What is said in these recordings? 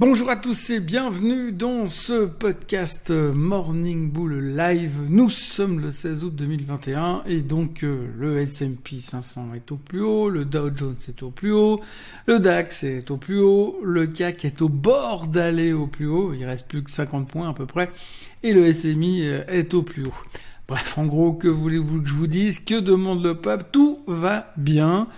Bonjour à tous et bienvenue dans ce podcast Morning Bull Live. Nous sommes le 16 août 2021 et donc euh, le S&P 500 est au plus haut, le Dow Jones est au plus haut, le DAX est au plus haut, le CAC est au bord d'aller au plus haut, il reste plus que 50 points à peu près et le SMI euh, est au plus haut. Bref, en gros, que voulez-vous que je vous dise? Que demande le peuple? Tout va bien.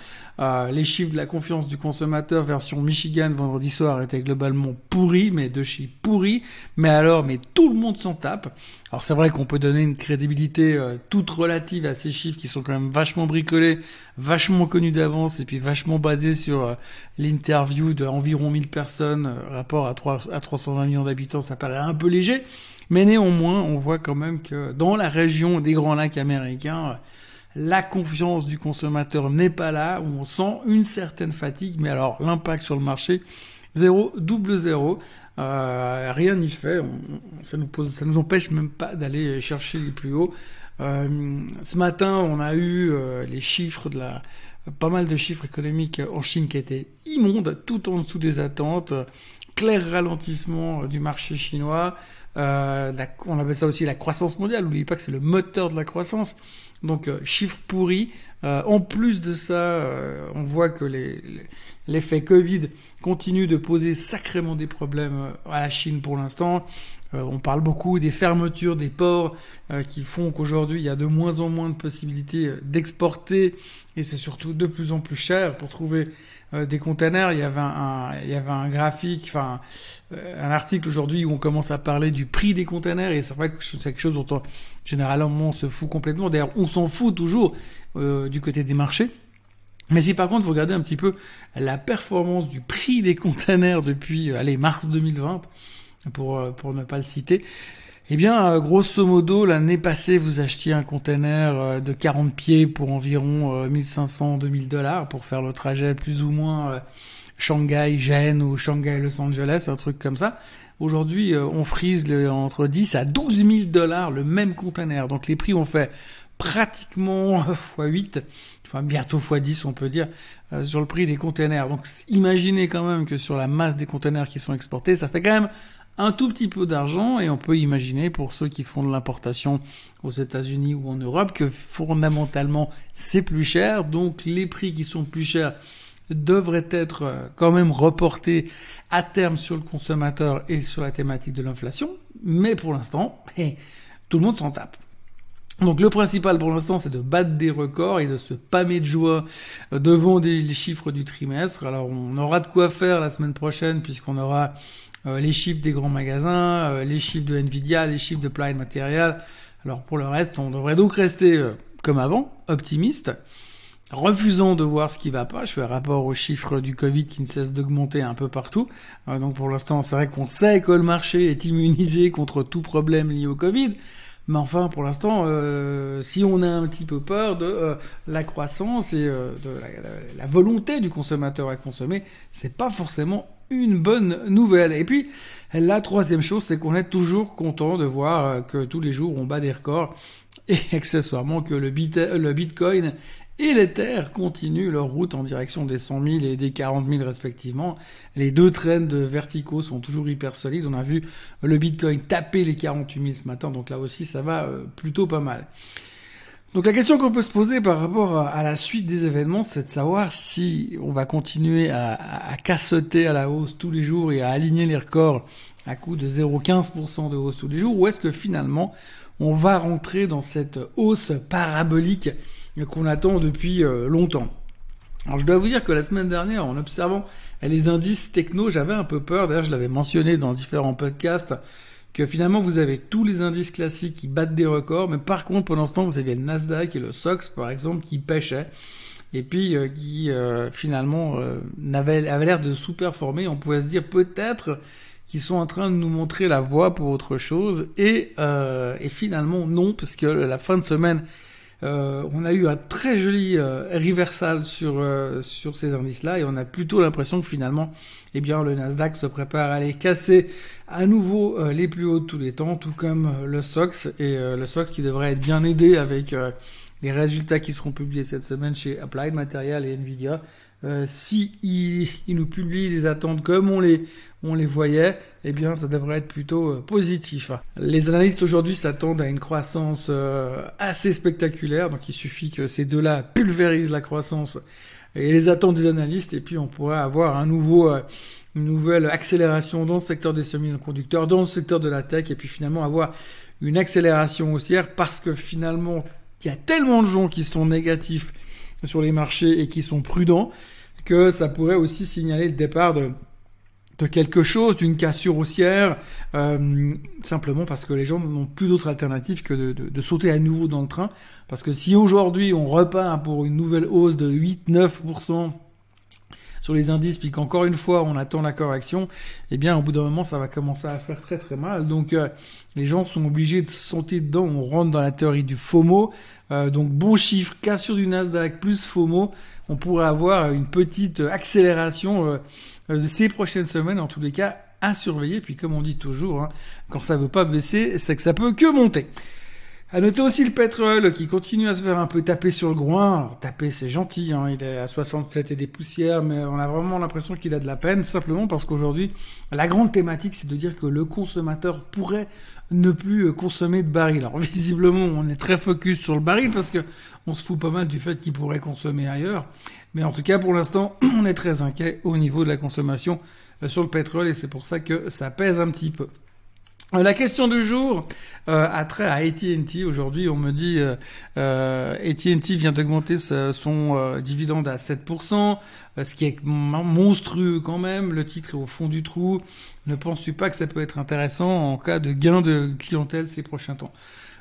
Euh, les chiffres de la confiance du consommateur version Michigan vendredi soir étaient globalement pourris, mais de chez pourris. Mais alors, mais tout le monde s'en tape. Alors c'est vrai qu'on peut donner une crédibilité euh, toute relative à ces chiffres qui sont quand même vachement bricolés, vachement connus d'avance et puis vachement basés sur euh, l'interview d'environ 1000 personnes, rapport à, 3, à 320 millions d'habitants, ça paraît un peu léger. Mais néanmoins, on voit quand même que dans la région des Grands Lacs américains, la confiance du consommateur n'est pas là, on sent une certaine fatigue, mais alors l'impact sur le marché, zéro, double zéro, euh, rien n'y fait, ça nous nous empêche même pas d'aller chercher les plus hauts. Euh, ce matin, on a eu euh, les chiffres de la, pas mal de chiffres économiques en Chine qui étaient immondes, tout en dessous des attentes, clair ralentissement du marché chinois. Euh, on appelle ça aussi la croissance mondiale. N'oubliez pas que c'est le moteur de la croissance. Donc euh, chiffre pourri. Euh, en plus de ça, euh, on voit que l'effet les, Covid continue de poser sacrément des problèmes à la Chine pour l'instant. on parle beaucoup des fermetures des ports qui font qu'aujourd'hui il y a de moins en moins de possibilités d'exporter et c'est surtout de plus en plus cher pour trouver des containers. Il y avait un, il y avait un graphique, enfin un article aujourd'hui où on commence à parler du prix des containers et c'est vrai que c'est quelque chose dont on, généralement on se fout complètement. D'ailleurs, on s'en fout toujours euh, du côté des marchés. Mais si par contre vous regardez un petit peu la performance du prix des containers depuis euh, allez, mars 2020, pour, euh, pour ne pas le citer, eh bien, grosso modo, l'année passée, vous achetiez un container de 40 pieds pour environ 1500-2000 dollars pour faire le trajet plus ou moins Shanghai, Gênes ou Shanghai, Los Angeles, un truc comme ça. Aujourd'hui, on frise entre 10 à 12 000 dollars le même container. Donc les prix ont fait pratiquement x8, enfin bientôt x10 on peut dire, euh, sur le prix des containers. Donc imaginez quand même que sur la masse des containers qui sont exportés, ça fait quand même un tout petit peu d'argent et on peut imaginer pour ceux qui font de l'importation aux États-Unis ou en Europe que fondamentalement c'est plus cher. Donc les prix qui sont plus chers devraient être euh, quand même reportés à terme sur le consommateur et sur la thématique de l'inflation. Mais pour l'instant, tout le monde s'en tape. Donc le principal pour l'instant, c'est de battre des records et de se pâmer de joie euh, devant les chiffres du trimestre. Alors on aura de quoi faire la semaine prochaine puisqu'on aura euh, les chiffres des grands magasins, euh, les chiffres de Nvidia, les chiffres de Applied Material. Alors pour le reste, on devrait donc rester comme avant, optimiste, refusant de voir ce qui va pas. Je fais rapport aux chiffres du Covid qui ne cessent d'augmenter un peu partout. donc pour l'instant, c'est vrai qu'on sait que le marché est immunisé contre tout problème lié au Covid. Mais enfin, pour l'instant, euh, si on a un petit peu peur de euh, la croissance et euh, de la, volonté du consommateur à consommer, c'est pas forcément une bonne nouvelle. Et puis, la troisième chose, c'est qu'on est toujours content de voir que tous les jours on bat des records et accessoirement que le, le Bitcoin et les terres continuent leur route en direction des 100 000 et des 40 000 respectivement. Les deux traînes de verticaux sont toujours hyper solides. On a vu le Bitcoin taper les 48 000 ce matin, donc là aussi ça va euh, plutôt pas mal. Donc la question qu'on peut se poser par rapport à la suite des événements, c'est de savoir si on va continuer à, à, cassoter à la hausse tous les jours et à aligner les records à coup de 0,15% de hausse tous les jours, ou est-ce que finalement on va rentrer dans cette hausse parabolique qu'on attend depuis euh, longtemps. Alors je dois vous dire que la semaine dernière, en observant les indices techno, j'avais un peu peur, d'ailleurs je l'avais mentionné dans différents podcasts, que finalement vous avez tous les indices classiques qui battent des records, mais par contre pendant ce temps vous aviez le Nasdaq et le SOX par exemple qui pêchaient, et puis euh, qui euh, finalement avaient, avaient l'air de sous-performer, on pouvait se dire peut-être qu'ils sont en train de nous montrer la voie pour autre chose, et, et finalement non, parce que la fin de semaine euh, on a eu un très joli euh, reversal sur euh, sur ces indices-là et on a plutôt l'impression que finalement, eh bien, le Nasdaq se prépare à aller casser à nouveau les plus hauts de tous les temps, tout comme le SOX et le SOX qui devrait être bien aidé avec les résultats qui seront publiés cette semaine chez Applied Material et Nvidia. Euh, si il, nous publie les attentes comme on les, on les voyait, eh bien ça devrait être plutôt euh, positif. Les analystes aujourd'hui s'attendent à une croissance euh, assez spectaculaire, donc il suffit que ces deux-là pulvérisent la croissance et les attentes des analystes, et puis on pourrait avoir un nouveau, une nouvelle accélération dans le secteur des semi-conducteurs, dans le secteur de la tech, et puis finalement avoir une accélération haussière parce que finalement il y a tellement de gens qui sont négatifs sur les marchés et qui sont prudents que ça pourrait aussi signaler le départ de, quelque chose, d'une cassure haussière, euh, simplement parce que les gens n'ont plus d'autre alternative que de, sauter à nouveau dans le train. Parce que si aujourd'hui on repart pour une nouvelle hausse de 8-9%, sur les indices, puis qu'encore une fois on attend la correction, eh bien au bout d'un moment ça va commencer à faire très très mal. Donc euh, les gens sont obligés de sauter dedans. On rentre dans la théorie du FOMO. Euh, donc bon chiffre, cassure du Nasdaq plus FOMO, on pourrait avoir une petite accélération euh, ces prochaines semaines, en tous les cas à surveiller. Puis comme on dit toujours, hein, quand ça veut pas baisser, c'est que ça peut que monter. À noter aussi le pétrole qui continue à se faire un peu taper sur le groin. Alors taper c'est gentil, hein, il est à 67 et des poussières, mais on a vraiment l'impression qu'il a de la peine, simplement parce qu'aujourd'hui, la grande thématique c'est de dire que le consommateur pourrait ne plus euh, consommer de baril. Alors visiblement on est très focus sur le baril parce que on se fout pas mal du fait qu'il pourrait consommer ailleurs. Mais en tout cas pour l'instant on est très inquiet au niveau de la consommation euh, sur le pétrole et c'est pour ça que ça pèse un petit peu. Euh, la question du jour euh, a trait à AT&T. Aujourd'hui, on me dit euh, euh AT&T vient d'augmenter son dividende à 7%, ce qui est monstrueux quand même. Le titre est au fond du trou. Ne penses-tu pas que ça peut être intéressant en cas de gain de clientèle ces prochains temps?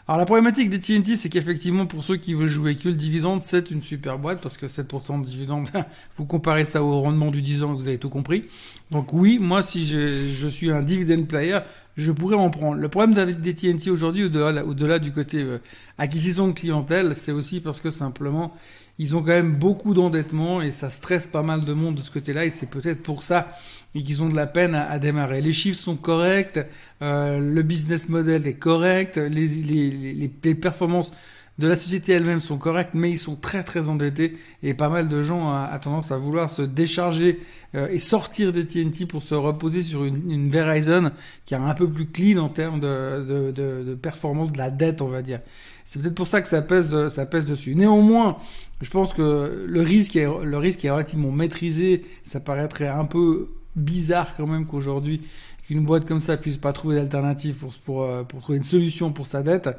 Alors la problématique des c'est qu'effectivement, pour ceux qui veulent jouer que le dividende, c'est une super boîte, parce que 7% de dividende, vous comparez ça au rendement du 10 ans, vous avez tout compris. Donc oui, moi, si je, je suis un dividend player, je pourrais en prendre. Le problème des TNT aujourd'hui, au-delà, du côté euh, acquisition de clientèle, c'est aussi parce que simplement, ils ont quand même beaucoup d'endettement et ça stresse pas mal de monde de ce côté-là et c'est peut-être pour ça qu'ils ont de la peine à, démarrer. Les chiffres sont corrects, euh, le business model est correct, les, les, les performances de la société elle-même sont correctes, mais ils sont très très endettés et pas mal de gens ont, tendance à vouloir se décharger euh, et sortir des TNT pour se reposer sur une, une, Verizon qui est un peu plus clean en termes de, de, de, de performance de la dette, on va dire. C'est peut-être pour ça que ça pèse, ça pèse dessus. Néanmoins, je pense que le risque est, le risque est relativement maîtrisé. Ça paraîtrait un peu bizarre quand même qu'aujourd'hui qu'une boîte comme ça puisse pas trouver d'alternative pour, pour, euh, pour trouver une solution pour sa dette.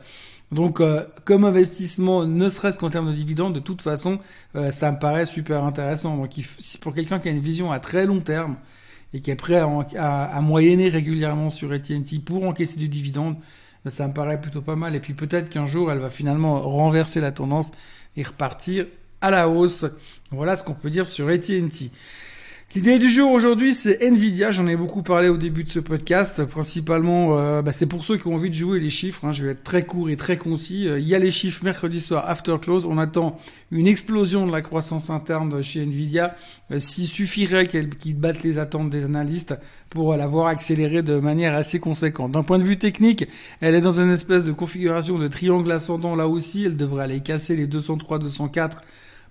Donc, euh, comme investissement, ne serait-ce qu'en termes de dividendes, de toute façon, euh, ça me paraît super intéressant. Donc, pour quelqu'un qui a une vision à très long terme et qui est prêt à, à, moyenner régulièrement sur AT&T pour encaisser du dividende, ça me paraît plutôt pas mal. Et puis peut-être qu'un jour, elle va finalement renverser la tendance et repartir à la hausse. Voilà ce qu'on peut dire sur AT&T. L'idée du jour aujourd'hui, c'est Nvidia. J'en ai beaucoup parlé au début de ce podcast. Principalement, euh, bah, c'est pour ceux qui ont envie de jouer les chiffres. Hein. Je vais être très court et très concis. Euh, il y a les chiffres mercredi soir, after close. On attend une explosion de la croissance interne chez Nvidia. Euh, S'il suffirait qu'ils battent les attentes des analystes pour l'avoir accéléré de manière assez conséquente. D'un point de vue technique, elle est dans une espèce de configuration de triangle ascendant là aussi. Elle devrait aller casser les 203, 204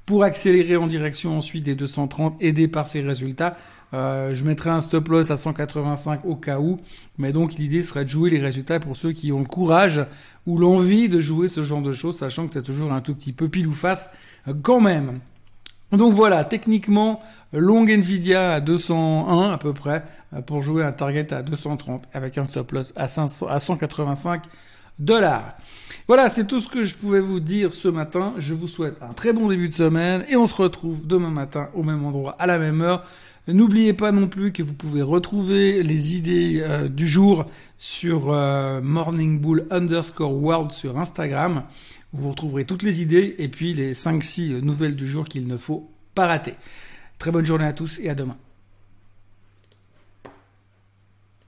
pour accélérer en direction ensuite des 230, aidé par ces résultats. Euh, je mettrai un stop loss à 185 au cas où, mais donc l'idée serait de jouer les résultats pour ceux qui ont le courage ou l'envie de jouer ce genre de choses, sachant que c'est toujours un tout petit peu pile ou face euh, quand même. Donc voilà, techniquement, long Nvidia à 201 à peu près, euh, pour jouer un target à 230 avec un stop loss à, 500, à 185 Voilà, c'est tout ce que je pouvais vous dire ce matin. Je vous souhaite un très bon début de semaine et on se retrouve demain matin au même endroit à la même heure. N'oubliez pas non plus que vous pouvez retrouver les idées euh, du jour sur euh, Morning Bull underscore world sur Instagram. Vous retrouverez toutes les idées et puis les 5-6 nouvelles du jour qu'il ne faut pas rater. Très bonne journée à tous et à demain.